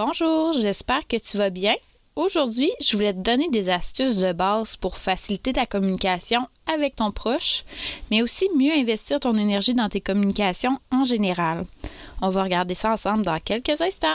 Bonjour, j'espère que tu vas bien. Aujourd'hui, je voulais te donner des astuces de base pour faciliter ta communication avec ton proche, mais aussi mieux investir ton énergie dans tes communications en général. On va regarder ça ensemble dans quelques instants.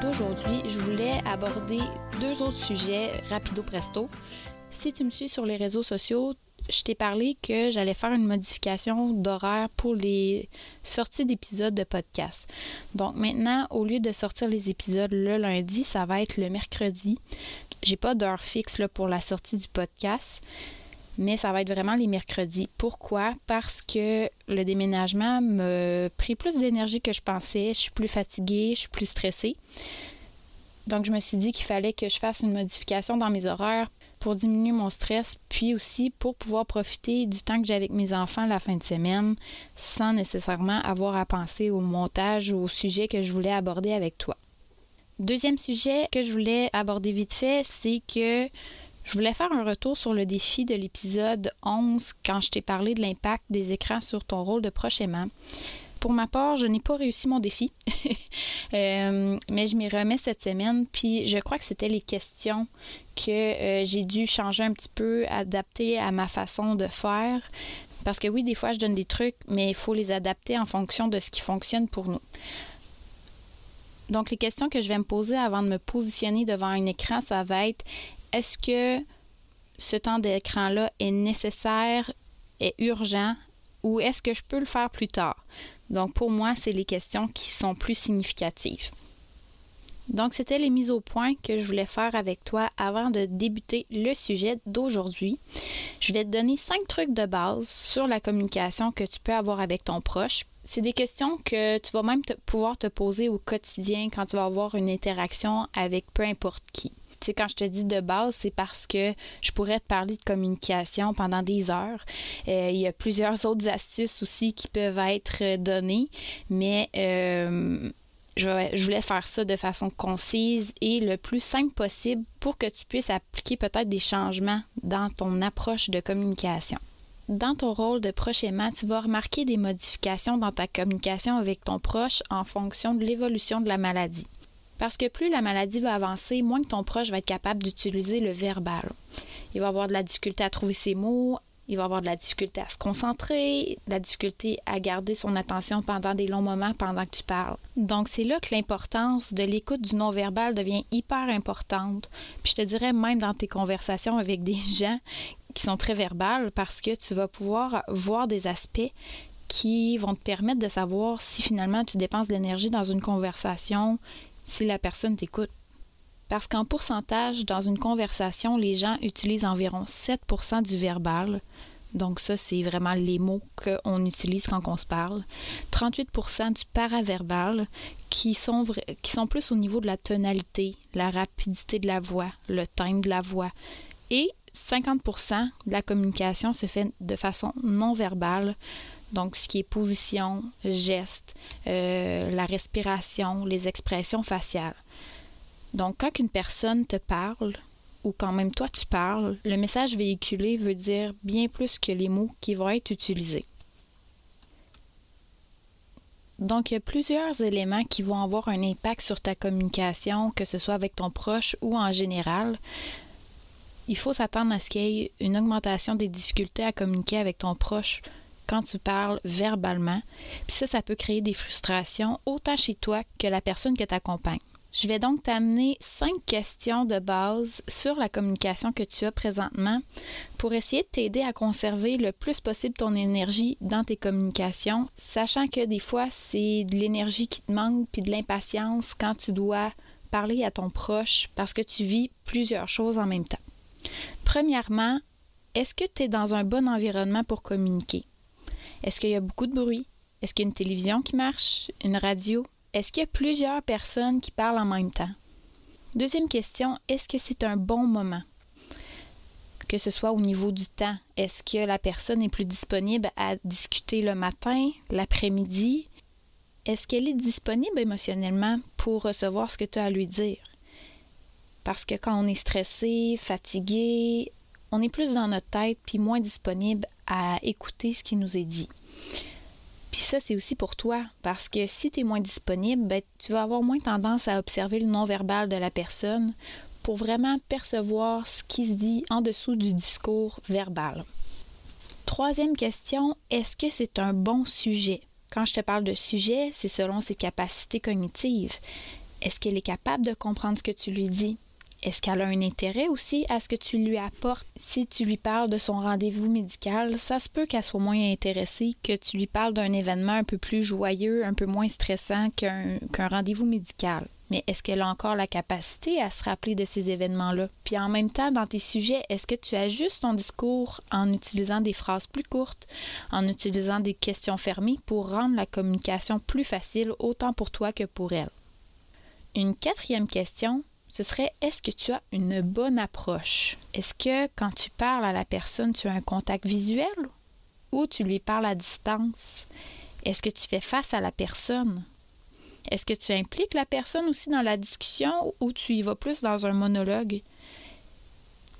D'aujourd'hui, je voulais aborder deux autres sujets rapido presto. Si tu me suis sur les réseaux sociaux, je t'ai parlé que j'allais faire une modification d'horaire pour les sorties d'épisodes de podcast. Donc maintenant, au lieu de sortir les épisodes le lundi, ça va être le mercredi. J'ai pas d'heure fixe pour la sortie du podcast mais ça va être vraiment les mercredis. Pourquoi? Parce que le déménagement me pris plus d'énergie que je pensais. Je suis plus fatiguée, je suis plus stressée. Donc, je me suis dit qu'il fallait que je fasse une modification dans mes horaires pour diminuer mon stress, puis aussi pour pouvoir profiter du temps que j'ai avec mes enfants la fin de semaine sans nécessairement avoir à penser au montage ou au sujet que je voulais aborder avec toi. Deuxième sujet que je voulais aborder vite fait, c'est que je voulais faire un retour sur le défi de l'épisode 11 quand je t'ai parlé de l'impact des écrans sur ton rôle de proche aimant. Pour ma part, je n'ai pas réussi mon défi, euh, mais je m'y remets cette semaine, puis je crois que c'était les questions que euh, j'ai dû changer un petit peu, adapter à ma façon de faire. Parce que oui, des fois, je donne des trucs, mais il faut les adapter en fonction de ce qui fonctionne pour nous. Donc, les questions que je vais me poser avant de me positionner devant un écran, ça va être est-ce que ce temps d'écran-là est nécessaire, est urgent ou est-ce que je peux le faire plus tard? Donc pour moi, c'est les questions qui sont plus significatives. Donc c'était les mises au point que je voulais faire avec toi avant de débuter le sujet d'aujourd'hui. Je vais te donner cinq trucs de base sur la communication que tu peux avoir avec ton proche. C'est des questions que tu vas même pouvoir te poser au quotidien quand tu vas avoir une interaction avec peu importe qui quand je te dis de base, c'est parce que je pourrais te parler de communication pendant des heures. Euh, il y a plusieurs autres astuces aussi qui peuvent être données, mais euh, je, voulais faire ça de façon concise et le plus simple possible pour que tu puisses appliquer peut-être des changements dans ton approche de communication. Dans ton rôle de proche aimant, tu vas remarquer des modifications dans ta communication avec ton proche en fonction de l'évolution de la maladie. Parce que plus la maladie va avancer, moins que ton proche va être capable d'utiliser le verbal. Il va avoir de la difficulté à trouver ses mots, il va avoir de la difficulté à se concentrer, de la difficulté à garder son attention pendant des longs moments pendant que tu parles. Donc c'est là que l'importance de l'écoute du non-verbal devient hyper importante. Puis je te dirais même dans tes conversations avec des gens qui sont très verbales parce que tu vas pouvoir voir des aspects qui vont te permettre de savoir si finalement tu dépenses de l'énergie dans une conversation si la personne t'écoute. Parce qu'en pourcentage, dans une conversation, les gens utilisent environ 7% du verbal. Donc ça, c'est vraiment les mots qu'on utilise quand on se parle. 38% du paraverbal, qui sont, qui sont plus au niveau de la tonalité, la rapidité de la voix, le timbre de la voix. Et 50% de la communication se fait de façon non verbale, donc, ce qui est position, geste, euh, la respiration, les expressions faciales. Donc, quand une personne te parle, ou quand même toi tu parles, le message véhiculé veut dire bien plus que les mots qui vont être utilisés. Donc, il y a plusieurs éléments qui vont avoir un impact sur ta communication, que ce soit avec ton proche ou en général. Il faut s'attendre à ce qu'il y ait une augmentation des difficultés à communiquer avec ton proche quand tu parles verbalement. Puis ça, ça peut créer des frustrations autant chez toi que la personne que t'accompagne. Je vais donc t'amener cinq questions de base sur la communication que tu as présentement pour essayer de t'aider à conserver le plus possible ton énergie dans tes communications, sachant que des fois, c'est de l'énergie qui te manque puis de l'impatience quand tu dois parler à ton proche parce que tu vis plusieurs choses en même temps. Premièrement, est-ce que tu es dans un bon environnement pour communiquer? Est-ce qu'il y a beaucoup de bruit? Est-ce qu'il y a une télévision qui marche? Une radio? Est-ce qu'il y a plusieurs personnes qui parlent en même temps? Deuxième question, est-ce que c'est un bon moment? Que ce soit au niveau du temps, est-ce que la personne est plus disponible à discuter le matin, l'après-midi? Est-ce qu'elle est disponible émotionnellement pour recevoir ce que tu as à lui dire? Parce que quand on est stressé, fatigué, on est plus dans notre tête puis moins disponible à écouter ce qui nous est dit. Puis ça, c'est aussi pour toi, parce que si tu es moins disponible, ben, tu vas avoir moins tendance à observer le non-verbal de la personne pour vraiment percevoir ce qui se dit en dessous du discours verbal. Troisième question, est-ce que c'est un bon sujet? Quand je te parle de sujet, c'est selon ses capacités cognitives. Est-ce qu'elle est capable de comprendre ce que tu lui dis? Est-ce qu'elle a un intérêt aussi à ce que tu lui apportes? Si tu lui parles de son rendez-vous médical, ça se peut qu'elle soit moins intéressée que tu lui parles d'un événement un peu plus joyeux, un peu moins stressant qu'un rendez-vous médical. Mais est-ce qu'elle a encore la capacité à se rappeler de ces événements-là? Puis en même temps, dans tes sujets, est-ce que tu ajustes ton discours en utilisant des phrases plus courtes, en utilisant des questions fermées pour rendre la communication plus facile autant pour toi que pour elle? Une quatrième question, ce serait est-ce que tu as une bonne approche? Est-ce que quand tu parles à la personne, tu as un contact visuel ou tu lui parles à distance? Est-ce que tu fais face à la personne? Est-ce que tu impliques la personne aussi dans la discussion ou tu y vas plus dans un monologue?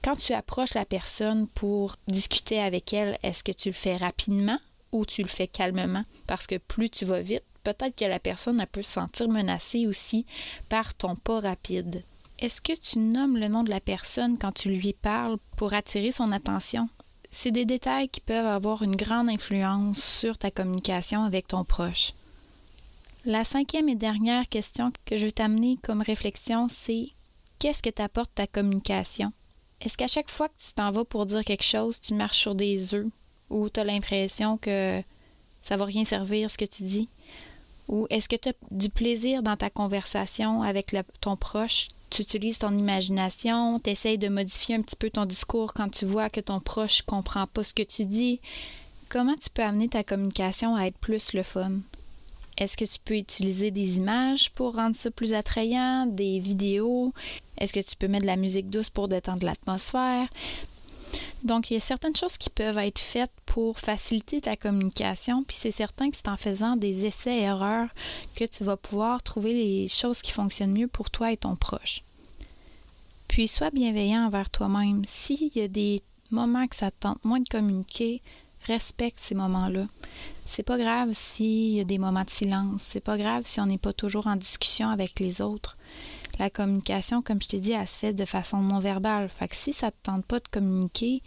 Quand tu approches la personne pour discuter avec elle, est-ce que tu le fais rapidement ou tu le fais calmement? Parce que plus tu vas vite, peut-être que la personne peut se sentir menacée aussi par ton pas rapide. Est-ce que tu nommes le nom de la personne quand tu lui parles pour attirer son attention? C'est des détails qui peuvent avoir une grande influence sur ta communication avec ton proche. La cinquième et dernière question que je veux t'amener comme réflexion, c'est qu'est-ce que t'apporte ta communication? Est-ce qu'à chaque fois que tu t'en vas pour dire quelque chose, tu marches sur des œufs ou tu as l'impression que ça va rien servir ce que tu dis? Ou est-ce que tu as du plaisir dans ta conversation avec ton proche? tu utilises ton imagination, tu essayes de modifier un petit peu ton discours quand tu vois que ton proche ne comprend pas ce que tu dis. Comment tu peux amener ta communication à être plus le fun? Est-ce que tu peux utiliser des images pour rendre ça plus attrayant, des vidéos? Est-ce que tu peux mettre de la musique douce pour détendre l'atmosphère? Donc, il y a certaines choses qui peuvent être faites pour faciliter ta communication, puis c'est certain que c'est en faisant des essais-erreurs que tu vas pouvoir trouver les choses qui fonctionnent mieux pour toi et ton proche. Puis, sois bienveillant envers toi-même. S'il y a des moments que ça te tente moins de communiquer, respecte ces moments-là. C'est pas grave s'il y a des moments de silence. C'est pas grave si on n'est pas toujours en discussion avec les autres la communication, comme je t'ai dit, elle se fait de façon non verbale. Fait que si ça ne te tente pas de communiquer,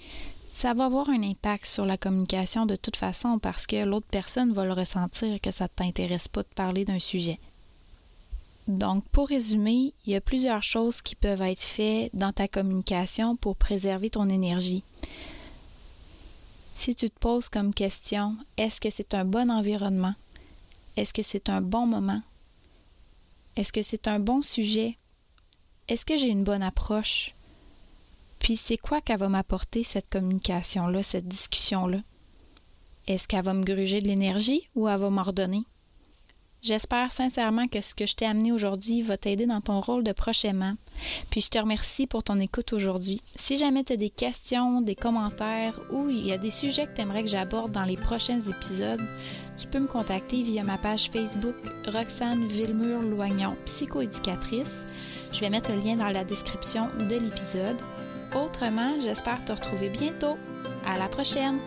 ça va avoir un impact sur la communication de toute façon parce que l'autre personne va le ressentir que ça ne t'intéresse pas de parler d'un sujet. Donc, pour résumer, il y a plusieurs choses qui peuvent être faites dans ta communication pour préserver ton énergie. Si tu te poses comme question, est-ce que c'est un bon environnement? Est-ce que c'est un bon moment? Est-ce que c'est un bon sujet? Est-ce que j'ai une bonne approche? Puis c'est quoi qu'elle va m'apporter cette communication-là, cette discussion-là? Est-ce qu'elle va me gruger de l'énergie ou elle va m'ordonner? J'espère sincèrement que ce que je t'ai amené aujourd'hui va t'aider dans ton rôle de prochainement. Puis je te remercie pour ton écoute aujourd'hui. Si jamais tu as des questions, des commentaires ou il y a des sujets que tu aimerais que j'aborde dans les prochains épisodes, tu peux me contacter via ma page Facebook Roxane Villemur-Loignon, psychoéducatrice. Je vais mettre le lien dans la description de l'épisode. Autrement, j'espère te retrouver bientôt. À la prochaine!